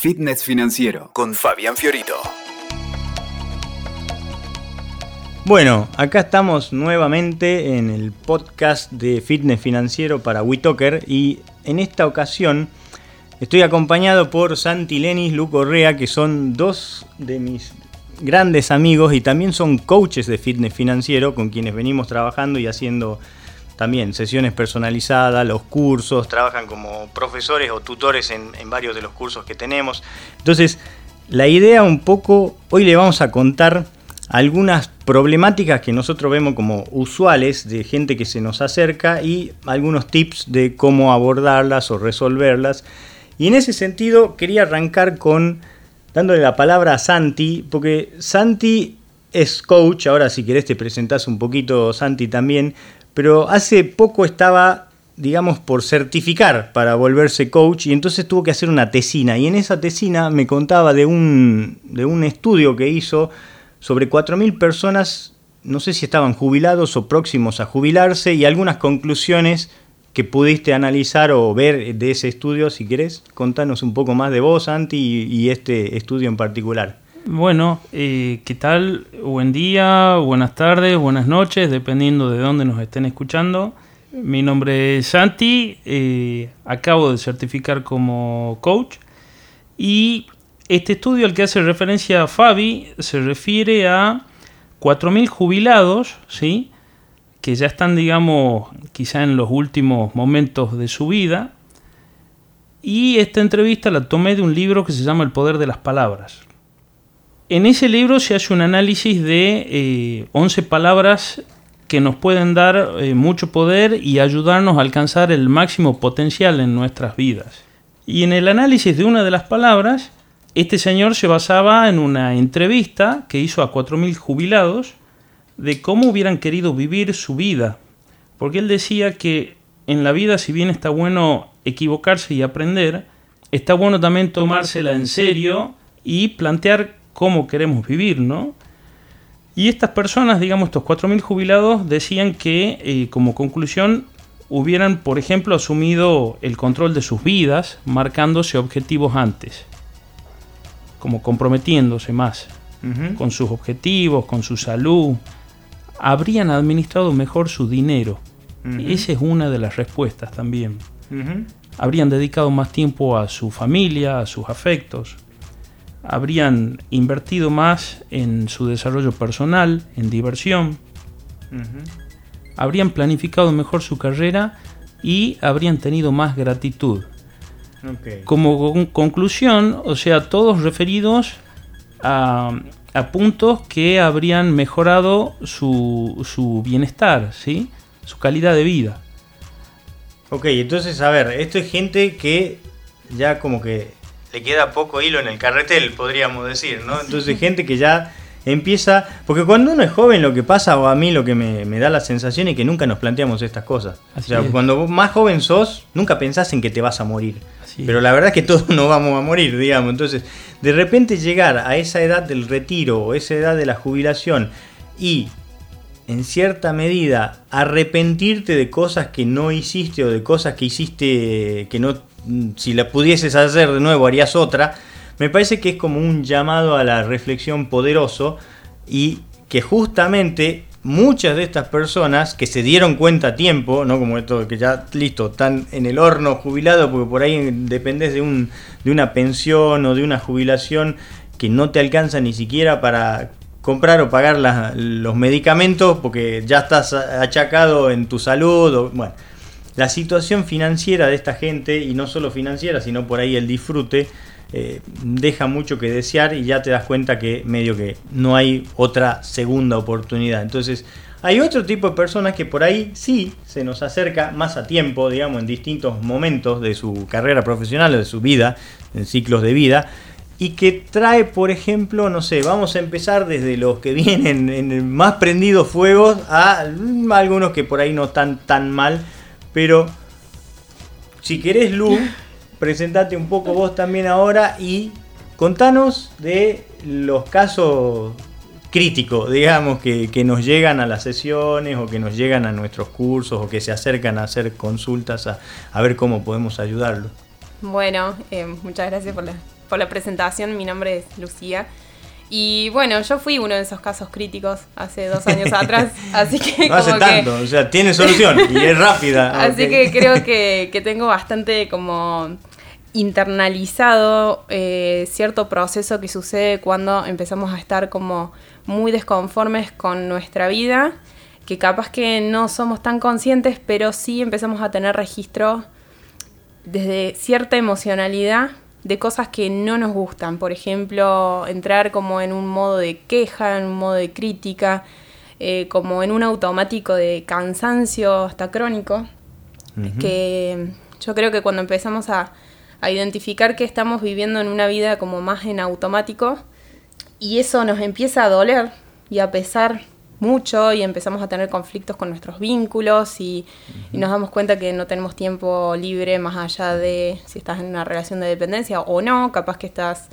Fitness Financiero con Fabián Fiorito. Bueno, acá estamos nuevamente en el podcast de Fitness Financiero para WeToker y en esta ocasión estoy acompañado por Santi Lenis, Lu Correa, que son dos de mis grandes amigos y también son coaches de fitness financiero con quienes venimos trabajando y haciendo también sesiones personalizadas, los cursos, trabajan como profesores o tutores en, varios de los cursos que tenemos. Entonces, la idea un poco, hoy le vamos a contar algunas problemáticas que nosotros vemos como usuales de gente que se nos acerca y algunos tips de cómo abordarlas o resolverlas. Y en ese sentido quería arrancar con dándole la palabra a Santi, porque Santi es coach, ahora si querés te presentás un poquito Santi también, pero hace poco estaba, digamos, por certificar para volverse coach y entonces tuvo que hacer una tesina. Y en esa tesina me contaba de un, de un estudio que hizo sobre 4.000 personas, no sé si estaban jubilados o próximos a jubilarse, y algunas conclusiones que pudiste analizar o ver de ese estudio, si querés, contanos un poco más de vos, Santi, y, este estudio en particular. Bueno, eh, ¿qué tal? Buen día, buenas tardes, buenas noches, dependiendo de dónde nos estén escuchando. Mi nombre es Santi, eh, acabo de certificar como coach y este estudio al que hace referencia Fabi se refiere a 4.000 jubilados, ¿sí? que ya están, digamos, quizá en los últimos momentos de su vida. Y esta entrevista la tomé de un libro que se llama El Poder de las Palabras. En ese libro se hace un análisis de 11 eh, palabras que nos pueden dar eh, mucho poder y ayudarnos a alcanzar el máximo potencial en nuestras vidas. Y en el análisis de una de las palabras, este señor se basaba en una entrevista que hizo a 4.000 jubilados de cómo hubieran querido vivir su vida. Porque él decía que en la vida, si bien está bueno equivocarse y aprender, está bueno también tomársela en serio y plantear cómo queremos vivir, ¿no? Y estas personas, digamos, estos 4.000 jubilados, decían que eh, como conclusión hubieran, por ejemplo, asumido el control de sus vidas, marcándose objetivos antes, como comprometiéndose más con sus objetivos, con su salud, habrían administrado mejor su dinero. Esa es una de las respuestas también. Habrían dedicado más tiempo a su familia, a sus afectos. Habrían invertido más en su desarrollo personal, en diversión. Habrían planificado mejor su carrera y habrían tenido más gratitud. Como conclusión, o sea, todos referidos a, a puntos que habrían mejorado su, su bienestar, ¿sí? su calidad de vida. Ok, entonces, a ver, esto es gente que ya como que le queda poco hilo en el carretel, podríamos decir, ¿no? Entonces, gente que ya empieza. Porque cuando uno es joven, lo que pasa, o a mí lo que me, da la sensación es que nunca nos planteamos estas cosas. o sea, cuando más joven sos, nunca pensás en que te vas a morir. Pero la verdad es que todos no vamos a morir, digamos. Entonces, de repente llegar a esa edad del retiro o esa edad de la jubilación y en cierta medida arrepentirte de cosas que no hiciste o de cosas que hiciste que no si la pudieses hacer de nuevo harías otra, me parece que es como un llamado a la reflexión poderoso y que justamente muchas de estas personas que se dieron cuenta a tiempo, no como esto que ya listo, están en el horno jubilado porque por ahí dependes de, un, de una pensión o de una jubilación que no te alcanza ni siquiera para comprar o pagar los medicamentos porque ya estás achacado en tu salud. O, bueno, la situación financiera de esta gente, y no solo financiera, sino por ahí el disfrute, eh, deja mucho que desear y ya te das cuenta que medio que no hay otra segunda oportunidad. Entonces, hay otro tipo de personas que por ahí sí se nos acerca más a tiempo, digamos, en distintos momentos de su carrera profesional o de su vida, en ciclos de vida, y que trae, por ejemplo, no sé, vamos a empezar desde los que vienen en más prendidos fuegos a algunos que por ahí no están tan mal, pero si querés, Lu, presentate un poco vos también ahora y contanos de los casos críticos, digamos, que, nos llegan a las sesiones o que nos llegan a nuestros cursos o que se acercan a hacer consultas a, ver cómo podemos ayudarlo. Bueno, eh, muchas gracias por la, por la presentación. Mi nombre es Lucía. Y bueno, yo fui uno de esos casos críticos hace dos años atrás, así que... No hace como tanto, o sea, tiene solución y es rápida. Así que creo que, que tengo bastante como internalizado eh, cierto proceso que sucede cuando empezamos a estar como muy desconformes con nuestra vida, que capaz que no somos tan conscientes, pero sí empezamos a tener registro desde cierta emocionalidad de cosas que no nos gustan. Por ejemplo, entrar como en un modo de queja, en un modo de crítica, eh, como en un automático de cansancio hasta crónico, que yo creo que cuando empezamos a, a identificar que estamos viviendo en una vida como más en automático, y eso nos empieza a doler y a pesar mucho y empezamos a tener conflictos con nuestros vínculos y, y nos damos cuenta que no tenemos tiempo libre más allá de si estás en una relación de dependencia o no, capaz que estás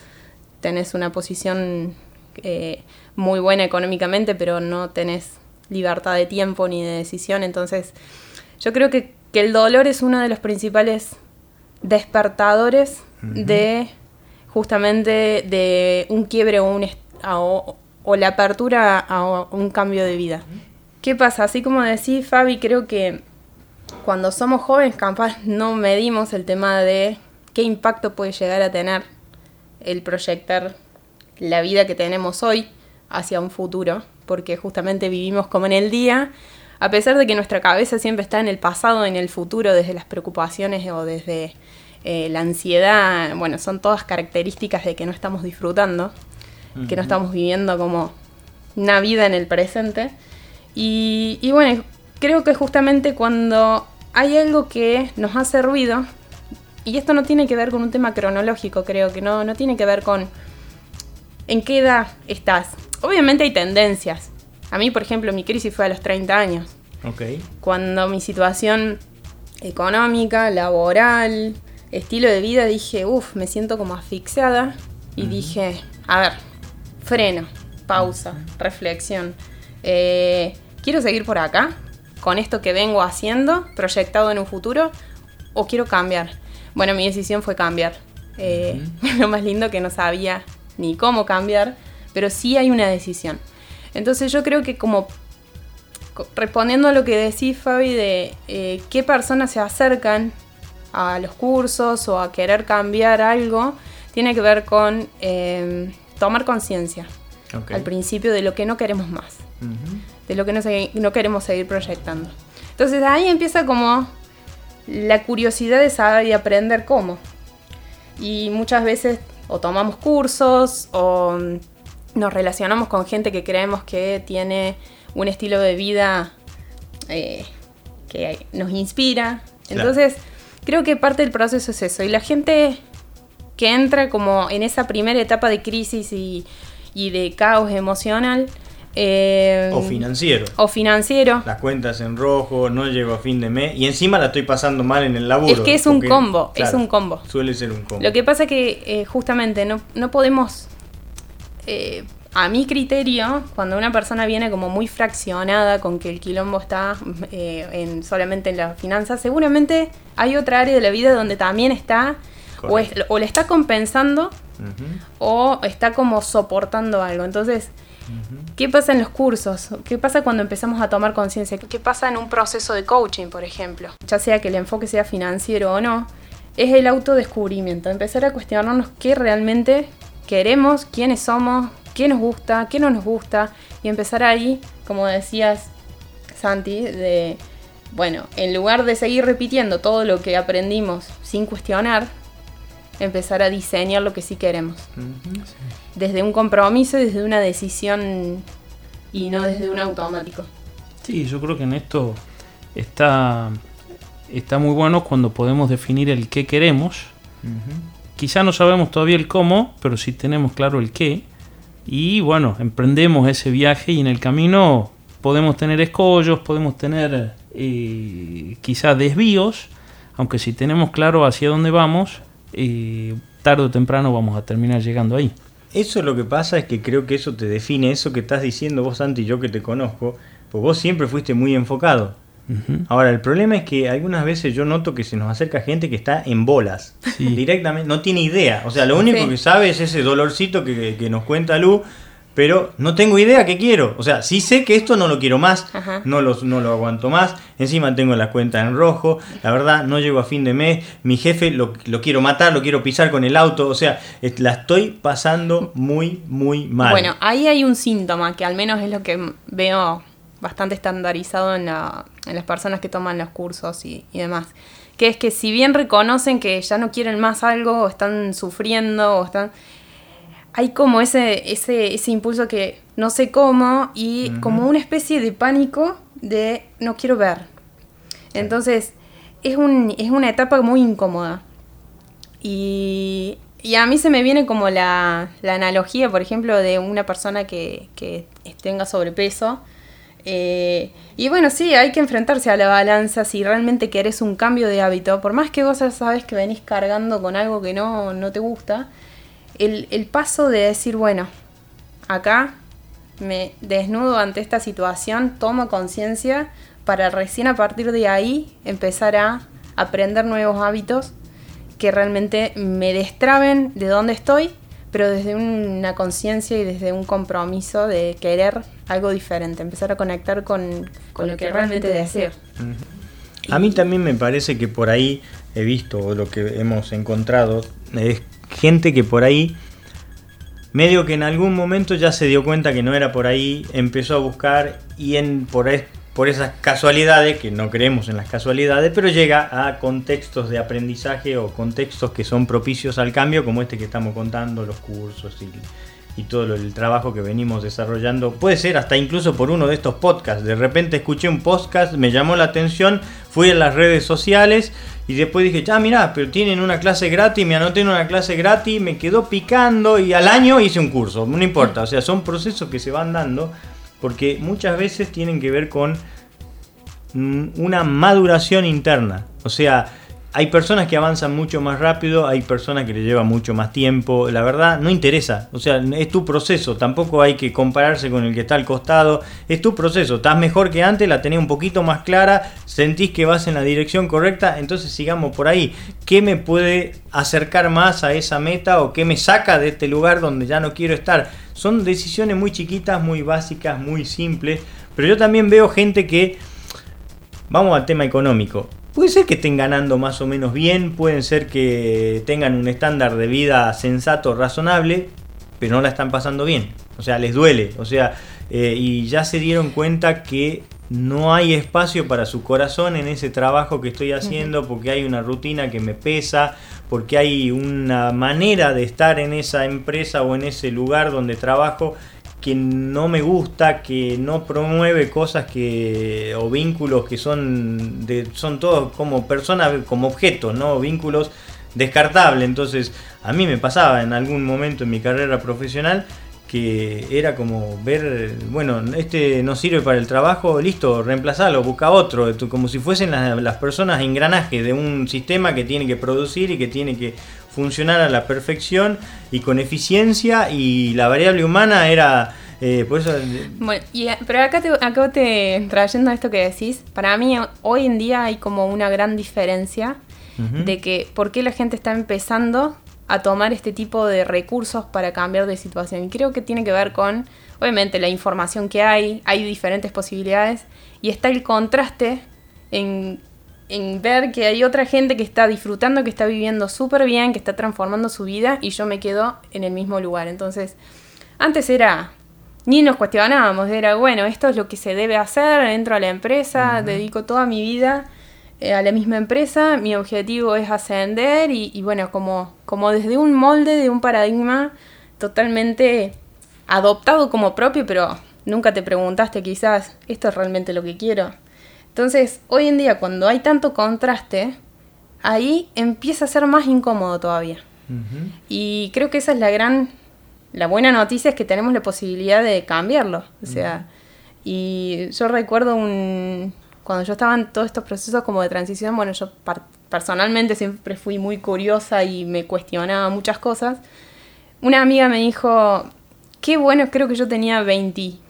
tenés una posición eh, muy buena económicamente pero no tenés libertad de tiempo ni de decisión, entonces yo creo que, que el dolor es uno de los principales despertadores de justamente de un quiebre o, un o, o la apertura a un cambio de vida. ¿Qué pasa? Así como decís, Fabi, creo que cuando somos jóvenes capaz no medimos el tema de qué impacto puede llegar a tener el proyectar la vida que tenemos hoy hacia un futuro, porque justamente vivimos como en el día, a pesar de que nuestra cabeza siempre está en el pasado, en el futuro, desde las preocupaciones o desde eh, la ansiedad, bueno, son todas características de que no estamos disfrutando, que no estamos viviendo como una vida en el presente. Y, y bueno, creo que justamente cuando hay algo que nos hace ruido, y esto no tiene que ver con un tema cronológico, creo que no, no tiene que ver con en qué edad estás. Obviamente hay tendencias. A mí, por ejemplo, mi crisis fue a los 30 años, Ok. cuando mi situación económica, laboral, estilo de vida, dije, uff, me siento como asfixiada. Y dije, a ver, freno, pausa, reflexión. Eh, ¿Quiero seguir por acá? ¿Con esto que vengo haciendo, proyectado en un futuro? ¿O quiero cambiar? Bueno, mi decisión fue cambiar. Eh, Lo más lindo que no sabía ni cómo cambiar, pero sí hay una decisión. Entonces yo creo que como co- respondiendo a lo que decís, Fabi, de eh, qué personas se acercan a los cursos o a querer cambiar algo, tiene que ver con eh, tomar conciencia Ok. al principio de lo que no queremos más, Ujú. de lo que no, no queremos seguir proyectando. Entonces ahí empieza como la curiosidad de saber y aprender cómo. Y muchas veces o tomamos cursos o mm, nos relacionamos con gente que creemos que tiene un estilo de vida eh, que nos inspira. Claro. Entonces, creo que parte del proceso es eso. Y la gente que entra como en esa primera etapa de crisis y, y de caos emocional. eh, O financiero. o financiero. Las cuentas en rojo, no llego a fin de mes y encima la estoy pasando mal en el laburo. Es que es un combo, es un combo. Suele ser un combo. Lo que pasa que eh, justamente no, no podemos, eh, a mi criterio, cuando una persona viene como muy fraccionada con que el quilombo está en, solamente en la finanza, seguramente hay otra área de la vida donde también está o, es- Correcto. o le está compensando o está como soportando algo. Entonces, ¿qué pasa en los cursos? ¿Qué pasa cuando empezamos a tomar conciencia? ¿Qué pasa en un proceso de coaching, por ejemplo? Ya sea que el enfoque sea financiero o no, es el autodescubrimiento, empezar a cuestionarnos qué realmente queremos, quiénes somos, qué nos gusta, qué no nos gusta, y empezar ahí, como decías, Santi, de, bueno, en lugar de seguir repitiendo todo lo que aprendimos sin cuestionar, empezar a diseñar lo que sí queremos desde un compromiso, desde una decisión y no desde un automático. Sí, yo creo que en esto está, está muy bueno cuando podemos definir el qué queremos. Quizá no sabemos todavía el cómo, pero sí tenemos claro el qué. Y bueno, emprendemos ese viaje y en el camino podemos tener escollos, podemos tener eh, quizá desvíos, aunque si tenemos claro hacia dónde vamos, eh, tarde o temprano vamos a terminar llegando ahí. Eso lo que pasa es que creo que eso te define, eso que estás diciendo vos, Santi, yo que te conozco, pues vos siempre fuiste muy enfocado. Ahora, el problema es que algunas veces yo noto que se nos acerca gente que está en bolas. Directamente, no tiene idea. O sea, lo único que sabe es ese dolorcito que, que nos cuenta Lu pero no tengo idea qué quiero. O sea, sí sé que esto no lo quiero más, no lo, no lo aguanto más. Encima tengo la cuenta en rojo, la verdad, no llego a fin de mes. Mi jefe lo, quiero matar, lo quiero pisar con el auto. O sea, la estoy pasando muy, muy mal. Bueno, ahí hay un síntoma que al menos es lo que veo bastante estandarizado en, las personas que toman los cursos y, y demás. Que es que si bien reconocen que ya no quieren más algo, o están sufriendo, o están hay como ese, ese, ese impulso que no sé cómo y como una especie de pánico de no quiero ver. Entonces, es, un, es una etapa muy incómoda. Y, y a mí se me viene como la, la analogía, por ejemplo, de una persona que, que tenga sobrepeso. Eh, y bueno, sí, hay que enfrentarse a la balanza si realmente querés un cambio de hábito. Por más que vos sabes que venís cargando con algo que no, no te gusta, el, paso de decir, bueno, acá me desnudo ante esta situación, tomo conciencia para recién a partir de ahí empezar a aprender nuevos hábitos que realmente me destraben de donde estoy, pero desde una conciencia y desde un compromiso de querer algo diferente, empezar a conectar con, lo que, realmente deseo. A mí también me parece que por ahí he visto lo que hemos encontrado es gente que por ahí, medio que en algún momento ya se dio cuenta que no era por ahí, empezó a buscar y en, por, por esas casualidades, que no creemos en las casualidades, pero llega a contextos de aprendizaje o contextos que son propicios al cambio, como este que estamos contando, los cursos y, y todo el trabajo que venimos desarrollando. Puede ser hasta incluso por uno de estos podcasts. De repente escuché un podcast, me llamó la atención, fui a las redes sociales y después dije, ya mirá, pero tienen una clase gratis, me anoté en una clase gratis, me quedó picando y al año hice un curso, no importa, o sea, son procesos que se van dando porque muchas veces tienen que ver con mm, una maduración interna, o sea, hay personas que avanzan mucho más rápido, hay personas que le lleva mucho más tiempo. La verdad, no interesa. O sea, es tu proceso. Tampoco hay que compararse con el que está al costado. Es tu proceso. Estás mejor que antes, la tenés un poquito más clara, sentís que vas en la dirección correcta. Entonces sigamos por ahí. ¿Qué me puede acercar más a esa meta o qué me saca de este lugar donde ya no quiero estar? Son decisiones muy chiquitas, muy básicas, muy simples. Pero yo también veo gente que... Vamos al tema económico Puede ser que estén ganando más o menos bien, pueden ser que tengan un estándar de vida sensato, razonable, pero no la están pasando bien. O sea, les duele. O sea, eh, y ya se dieron cuenta que no hay espacio para su corazón en ese trabajo que estoy haciendo porque hay una rutina que me pesa, porque hay una manera de estar en esa empresa o en ese lugar donde trabajo que no me gusta, que no promueve cosas que o vínculos que son de, son todos como personas, como objetos, no vínculos descartables. Entonces, a mí me pasaba en algún momento en mi carrera profesional que era como ver, bueno, este no sirve para el trabajo, listo, reemplazalo, busca otro, como si fuesen las, las personas engranajes de un sistema que tiene que producir y que tiene que funcionar a la perfección y con eficiencia y la variable humana era... Eh, por eso... Bueno, pero acá te, acá te trayendo esto que decís, para mí hoy en día hay como una gran diferencia de que por qué la gente está empezando a tomar este tipo de recursos para cambiar de situación. Y creo que tiene que ver con, obviamente, la información que hay, hay diferentes posibilidades y está el contraste en en ver que hay otra gente que está disfrutando, que está viviendo súper bien, que está transformando su vida y yo me quedo en el mismo lugar. Entonces, antes era, ni nos cuestionábamos, era, bueno, esto es lo que se debe hacer, entro a la empresa, dedico toda mi vida eh, a la misma empresa, mi objetivo es ascender y, y, bueno, como, como desde un molde, de un paradigma totalmente adoptado como propio, pero nunca te preguntaste quizás, ¿esto es realmente lo que quiero? Entonces, hoy en día, cuando hay tanto contraste, ahí empieza a ser más incómodo todavía. Y creo que esa es la gran, la buena noticia es que tenemos la posibilidad de cambiarlo. O sea, y yo recuerdo un, cuando yo estaba en todos estos procesos como de transición, bueno, yo personalmente siempre fui muy curiosa y me cuestionaba muchas cosas. Una amiga me dijo, qué bueno, creo que yo tenía 20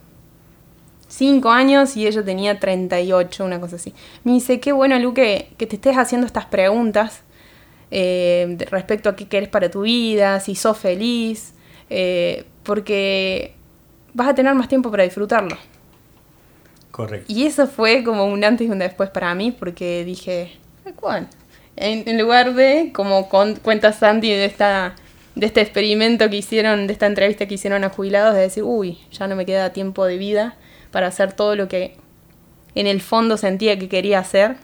5 años y ella tenía 38, una cosa así. Me dice, qué bueno, Lu, que, que te estés haciendo estas preguntas eh, respecto a qué querés para tu vida, si sos feliz, eh, porque vas a tener más tiempo para disfrutarlo. Correcto. Y eso fue como un antes y un después para mí, porque dije, ¿cuál? En, en lugar de, como con, cuenta Sandy de esta de este experimento que hicieron, de esta entrevista que hicieron a jubilados, de decir, uy, ya no me queda tiempo de vida para hacer todo lo que en el fondo sentía que quería hacer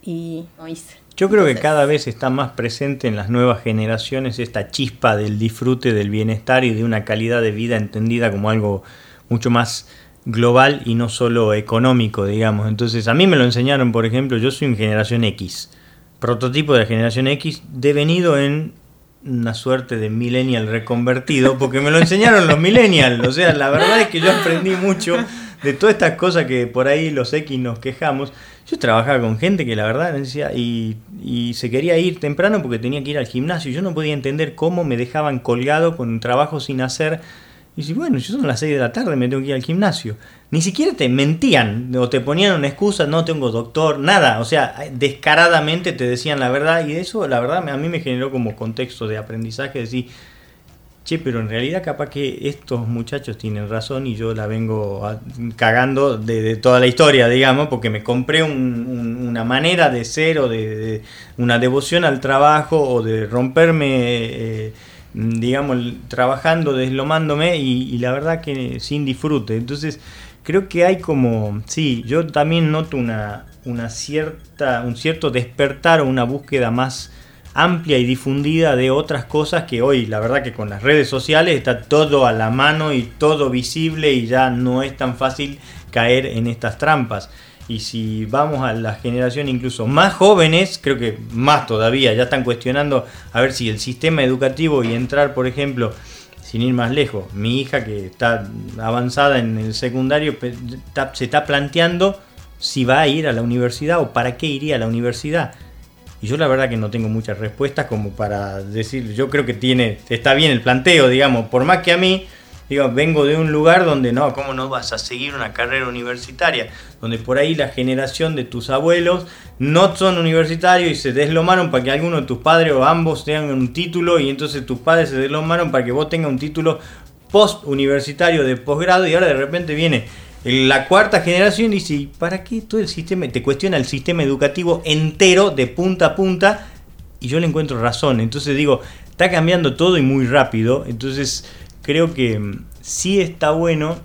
y no hice. Yo creo que cada vez está más presente en las nuevas generaciones esta chispa del disfrute, del bienestar y de una calidad de vida entendida como algo mucho más global y no solo económico, digamos. Entonces, a mí me lo enseñaron, por ejemplo, yo soy un generación X, prototipo de la generación X, devenido en una suerte de millennial reconvertido, porque me lo enseñaron los millennials. O sea, la verdad es que yo aprendí mucho de todas estas cosas que por ahí los X nos quejamos. Yo trabajaba con gente que la verdad decía, y, y se quería ir temprano porque tenía que ir al gimnasio. Yo no podía entender cómo me dejaban colgado con un trabajo sin hacer y si bueno, yo son las 6 de la tarde, me tengo que ir al gimnasio. Ni siquiera te mentían o te ponían una excusa, no tengo doctor, nada. O sea, descaradamente te decían la verdad y eso, la verdad, a mí me generó como contexto de aprendizaje, decir, che, pero en realidad capaz que estos muchachos tienen razón y yo la vengo cagando de, toda la historia, digamos, porque me compré una manera de ser o de, una devoción al trabajo o de romperme... Eh, digamos, trabajando, deslomándome y, la verdad que sin disfrute. Entonces, creo que hay como, sí, yo también noto una, una cierta, un cierto despertar o una búsqueda más amplia y difundida de otras cosas que hoy, la verdad que con las redes sociales está todo a la mano y todo visible y ya no es tan fácil caer en estas trampas. Y si vamos a la generación incluso más jóvenes, creo que más todavía, ya están cuestionando a ver si el sistema educativo y entrar, por ejemplo, sin ir más lejos, mi hija que está avanzada en el secundario se está planteando si va a ir a la universidad o para qué iría a la universidad. Y yo la verdad que no tengo muchas respuestas como para decir, yo creo que tiene, está bien el planteo, digamos, por más que a mí Digo, vengo de un lugar donde no, ¿cómo no vas a seguir una carrera universitaria? Donde por ahí la generación de tus abuelos no son universitarios y se deslomaron para que alguno de tus padres o ambos tengan un título y entonces tus padres se deslomaron para que vos tengas un título post universitario de posgrado y ahora de repente viene la cuarta generación y dice, ¿para qué todo el sistema? Te cuestiona el sistema educativo entero de punta a punta y yo le encuentro razón. Entonces digo, está cambiando todo y muy rápido. Entonces creo que mm, sí está bueno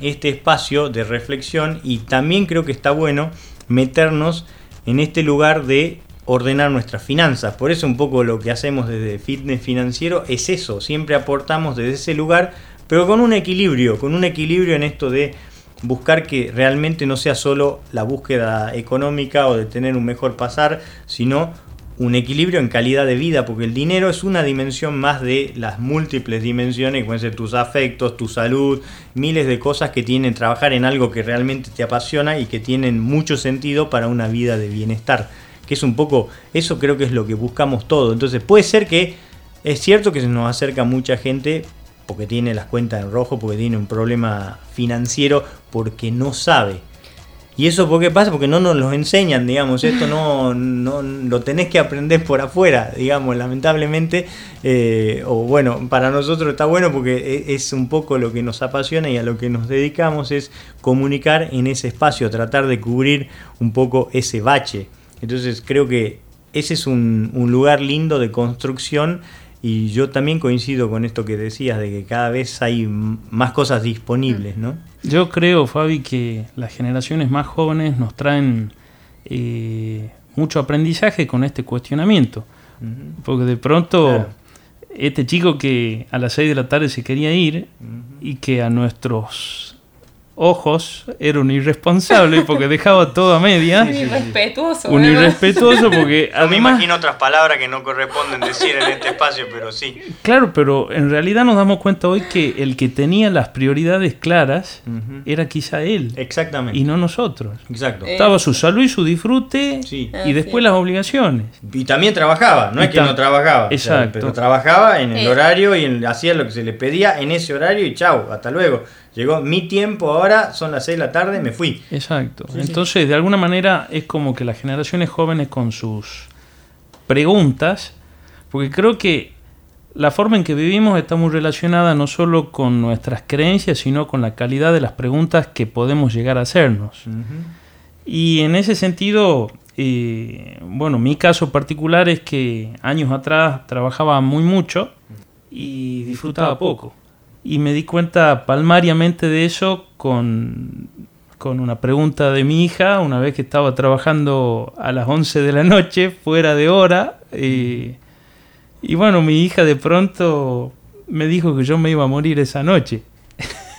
este espacio de reflexión y también creo que está bueno meternos en este lugar de ordenar nuestras finanzas. Por eso un poco lo que hacemos desde Fitness Financiero es eso, siempre aportamos desde ese lugar, pero con un equilibrio, con un equilibrio en esto de buscar que realmente no sea solo la búsqueda económica o de tener un mejor pasar, sino un equilibrio en calidad de vida, porque el dinero es una dimensión más de las múltiples dimensiones, pueden ser tus afectos, tu salud, miles de cosas que tienen trabajar en algo que realmente te apasiona y que tienen mucho sentido para una vida de bienestar. Que es un poco, eso creo que es lo que buscamos todo. Entonces puede ser que es cierto que se nos acerca mucha gente porque tiene las cuentas en rojo, porque tiene un problema financiero, porque no sabe ¿Y eso por qué pasa? Porque no nos lo enseñan, digamos, esto no, no lo tenés que aprender por afuera, digamos, lamentablemente, eh, o bueno, para nosotros está bueno porque e, es un poco lo que nos apasiona y a lo que nos dedicamos es comunicar en ese espacio, tratar de cubrir un poco ese bache. Entonces creo que ese es un, un lugar lindo de construcción y yo también coincido con esto que decías, de que cada vez hay más cosas disponibles, ¿no? Yo creo, Fabi, que las generaciones más jóvenes nos traen eh, mucho aprendizaje con este cuestionamiento. Porque de pronto, este chico que a las 6 de la tarde se quería ir y que a nuestros ojos era un irresponsable porque dejaba todo a media. Un irrespetuoso. Un irrespetuoso porque además... me imagino otras palabras que no corresponden decir en este espacio, pero sí. Claro, pero en realidad nos damos cuenta hoy que el que tenía las prioridades claras era quizá él. Exactamente. Y no nosotros. Exacto. Estaba su salud y su disfrute y ah, después las obligaciones. Y también trabajaba, no es que no trabajaba. Exacto. pero trabajaba en el horario y hacía lo que se le pedía en ese horario y chau, hasta luego. Llegó mi tiempo ahora son las 6 de la tarde, me fui. Exacto. Entonces, de alguna manera es como que las generaciones jóvenes con sus preguntas, porque creo que la forma en que vivimos está muy relacionada no solo con nuestras creencias, sino con la calidad de las preguntas que podemos llegar a hacernos. Y en ese sentido, eh, bueno, mi caso particular es que años atrás trabajaba muy mucho y disfrutaba poco. Y me di cuenta palmariamente de eso con, con una pregunta de mi hija, una vez que estaba trabajando a las 11 de la noche, fuera de hora. Eh, y bueno, mi hija de pronto me dijo que yo me iba a morir esa noche.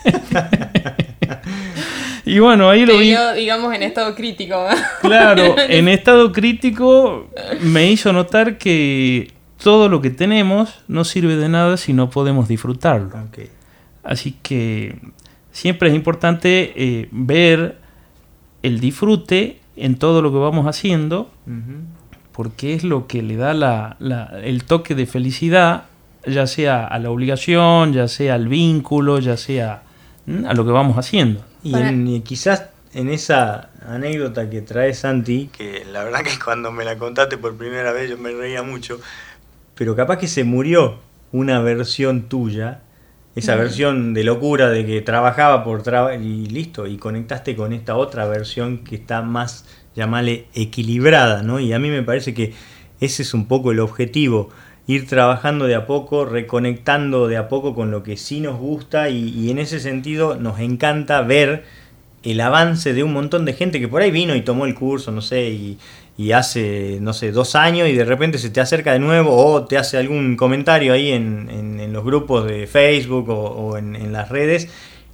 y bueno, ahí lo vi. digamos, en estado crítico. claro, en estado crítico me hizo notar que todo lo que tenemos no sirve de nada si no podemos disfrutarlo. Así que siempre es importante eh, ver el disfrute en todo lo que vamos haciendo porque es lo que le da la, el toque de felicidad, ya sea a la obligación, ya sea al vínculo, ya sea a lo que vamos haciendo. Y, quizás en esa anécdota que trae Santi, que la verdad que cuando me la contaste por primera vez yo me reía mucho, pero capaz que se murió una versión tuya, esa versión de locura de que trabajaba por trabajo y listo, y conectaste con esta otra versión que está más llamarle equilibrada, ¿no? Y a mí me parece que ese es un poco el objetivo, ir trabajando de a poco, reconectando de a poco con lo que sí nos gusta y, en ese sentido nos encanta ver el avance de un montón de gente que por ahí vino y tomó el curso, no sé, y, hace, no sé, dos años y de repente se te acerca de nuevo o te hace algún comentario ahí en, los grupos de Facebook o, en, en, las redes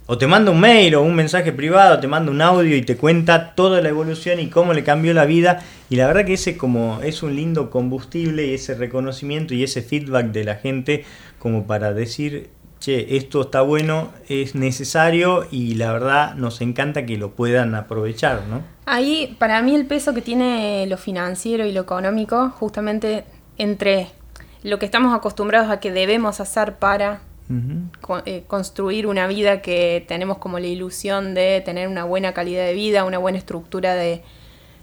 o te manda un mail o un mensaje privado, te manda un audio y te cuenta toda la evolución y cómo le cambió la vida. Y la verdad que ese como es un lindo combustible y ese reconocimiento y ese feedback de la gente como para decir, che, esto está bueno, es necesario y la verdad nos encanta que lo puedan aprovechar, ¿no? Ahí para mí el peso que tiene lo financiero y lo económico, justamente entre lo que estamos acostumbrados a que debemos hacer para eh, construir una vida que tenemos como la ilusión de tener una buena calidad de vida, una buena estructura de,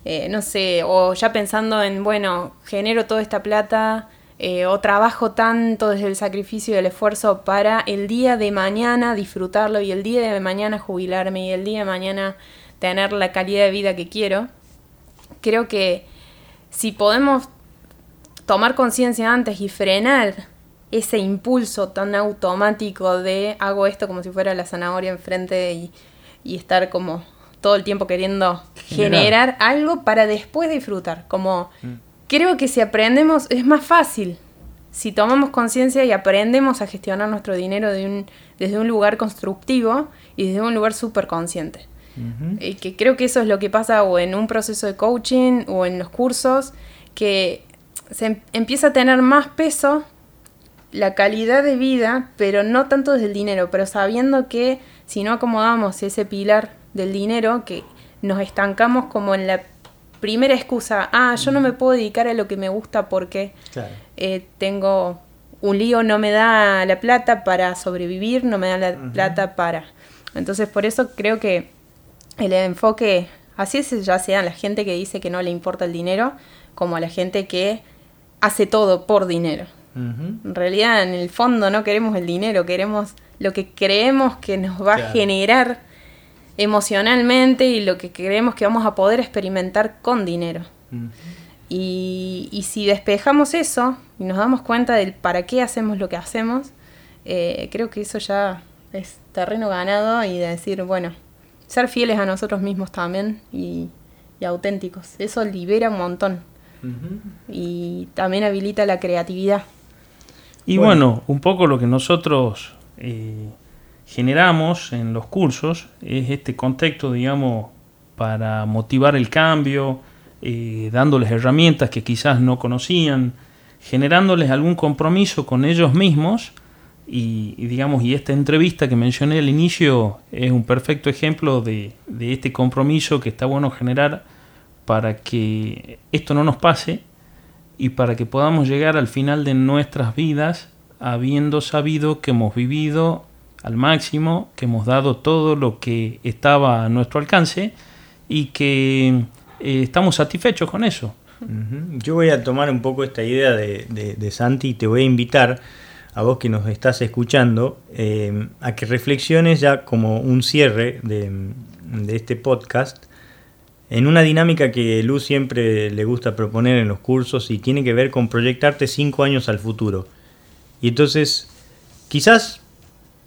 eh, no sé, o ya pensando en, bueno, genero toda esta plata eh, o trabajo tanto desde el sacrificio y el esfuerzo para el día de mañana disfrutarlo y el día de mañana jubilarme y el día de mañana tener la calidad de vida que quiero. Creo que si podemos tomar conciencia antes y frenar ese impulso tan automático de hago esto como si fuera la zanahoria enfrente y, y estar como todo el tiempo queriendo generar, algo para después disfrutar. Como mm. Creo que si aprendemos, es más fácil. Si tomamos conciencia y aprendemos a gestionar nuestro dinero de un, desde un lugar constructivo y desde un lugar súper consciente. Y que creo que eso es lo que pasa o en un proceso de coaching o en los cursos, que se em, empieza a tener más peso la calidad de vida, pero no tanto desde el dinero, pero sabiendo que si no acomodamos ese pilar del dinero, que nos estancamos como en la primera excusa, ah, yo no me puedo dedicar a lo que me gusta porque eh, tengo un lío, no me da la plata para sobrevivir, no me da la plata para... Entonces por eso creo que el enfoque, así es ya sea la gente que dice que no le importa el dinero, como a la gente que hace todo por dinero. En realidad, en el fondo no queremos el dinero, queremos lo que creemos que nos va a generar emocionalmente y lo que creemos que vamos a poder experimentar con dinero. y, si despejamos eso y nos damos cuenta del para qué hacemos lo que hacemos, eh, creo que eso ya es terreno ganado y de decir, bueno, ser fieles a nosotros mismos también y, y auténticos. Eso libera un montón. Y también habilita la creatividad. Y bueno. un poco lo que nosotros eh, generamos en los cursos es este contexto, digamos, para motivar el cambio, eh, dándoles herramientas que quizás no conocían, generándoles algún compromiso con ellos mismos. Y, digamos, y esta entrevista que mencioné al inicio es un perfecto ejemplo de, de este compromiso que está bueno generar para que esto no nos pase y para que podamos llegar al final de nuestras vidas habiendo sabido que hemos vivido al máximo, que hemos dado todo lo que estaba a nuestro alcance y que eh, estamos satisfechos con eso. Yo voy a tomar un poco esta idea de, Santi y te voy a invitar a vos que nos estás escuchando eh, a que reflexiones ya como un cierre de, de este podcast en una dinámica que Luz siempre le gusta proponer en los cursos y tiene que ver con proyectarte cinco años al futuro. Y entonces, quizás,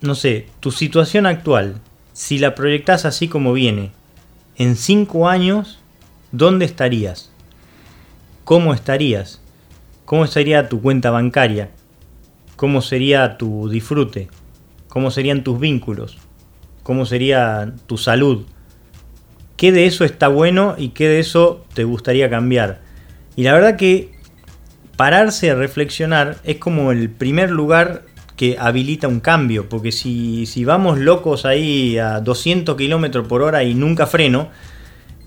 no sé, tu situación actual, si la proyectas así como viene, en cinco años, ¿dónde estarías? ¿Cómo estarías? ¿Cómo estaría tu cuenta bancaria? ¿Cómo sería tu disfrute? ¿Cómo serían tus vínculos? ¿Cómo sería tu salud? ¿Qué de eso está bueno y qué de eso te gustaría cambiar? Y la verdad que pararse a reflexionar es como el primer lugar que habilita un cambio, porque si, vamos locos ahí a 200 kilómetros por hora y nunca freno,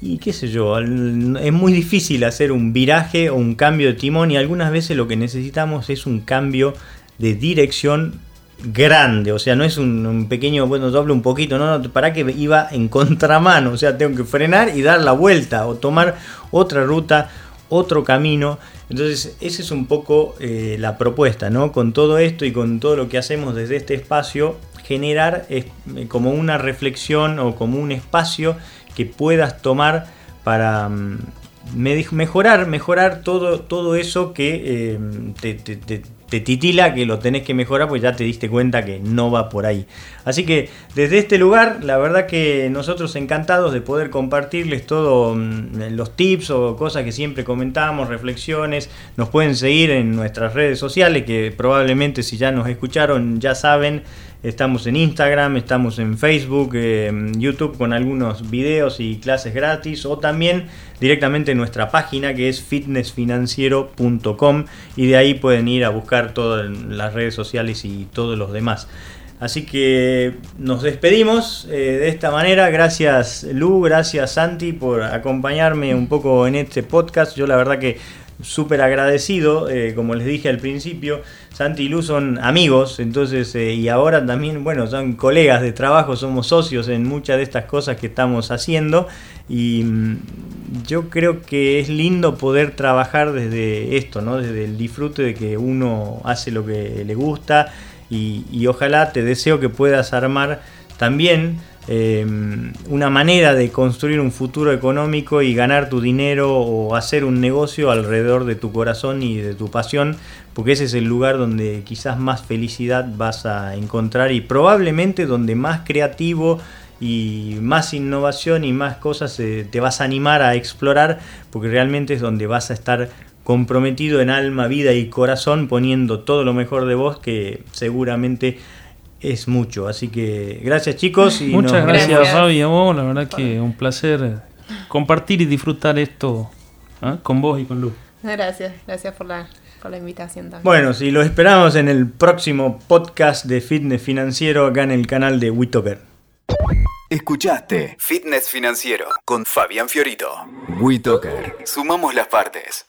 y qué sé yo, es muy difícil hacer un viraje o un cambio de timón y algunas veces lo que necesitamos es un cambio de dirección grande, o sea, no es un, pequeño, bueno, doble un poquito, no, no, para que iba en contramano, o sea, tengo que frenar y dar la vuelta o tomar otra ruta, otro camino. Entonces, esa es un poco eh, la propuesta, ¿no? Con todo esto y con todo lo que hacemos desde este espacio, generar eh, como una reflexión o como un espacio que puedas tomar para mm, mejorar, mejorar todo, todo eso que eh, te te titila que lo tenés que mejorar pues ya te diste cuenta que no va por ahí. Así que desde este lugar, la verdad que nosotros encantados de poder compartirles todos mm, los tips o cosas que siempre comentamos, reflexiones. Nos pueden seguir en nuestras redes sociales que probablemente si ya nos escucharon ya saben. Estamos en Instagram, estamos en Facebook, YouTube con algunos videos y clases gratis o también directamente en nuestra página que es fitnessfinanciero.com y de ahí pueden ir a buscar todas las redes sociales y todos los demás. Así que nos despedimos eh, de esta manera. Gracias Lu, gracias Santi por acompañarme un poco en este podcast. Yo la verdad que súper agradecido, eh, como les dije al principio, Santi y Luz son amigos, entonces, eh, y ahora también, bueno, son colegas de trabajo, somos socios en muchas de estas cosas que estamos haciendo, y mm, yo creo que es lindo poder trabajar desde esto, ¿no? Desde el disfrute de que uno hace lo que le gusta, y ojalá te deseo que puedas armar también Em, una manera de construir un futuro económico y ganar tu dinero o hacer un negocio alrededor de tu corazón y de tu pasión, porque ese es el lugar donde quizás más felicidad vas a encontrar y probablemente donde más creativo y más innovación y más cosas eh, te vas a animar a explorar, porque realmente es donde vas a estar comprometido en alma, vida y corazón, poniendo todo lo mejor de vos que seguramente es mucho. Así que gracias chicos. Y Muchas gracias Fabi a vos, la verdad que un placer compartir y disfrutar esto ¿ah? con vos y con Luz. Gracias, gracias por la, por la invitación también. Bueno, si lo esperamos en el próximo podcast de Fitness Financiero acá en el canal de WeToker. Escuchaste Fitness Financiero con Fabián Fiorito. WeToker. Sumamos las partes.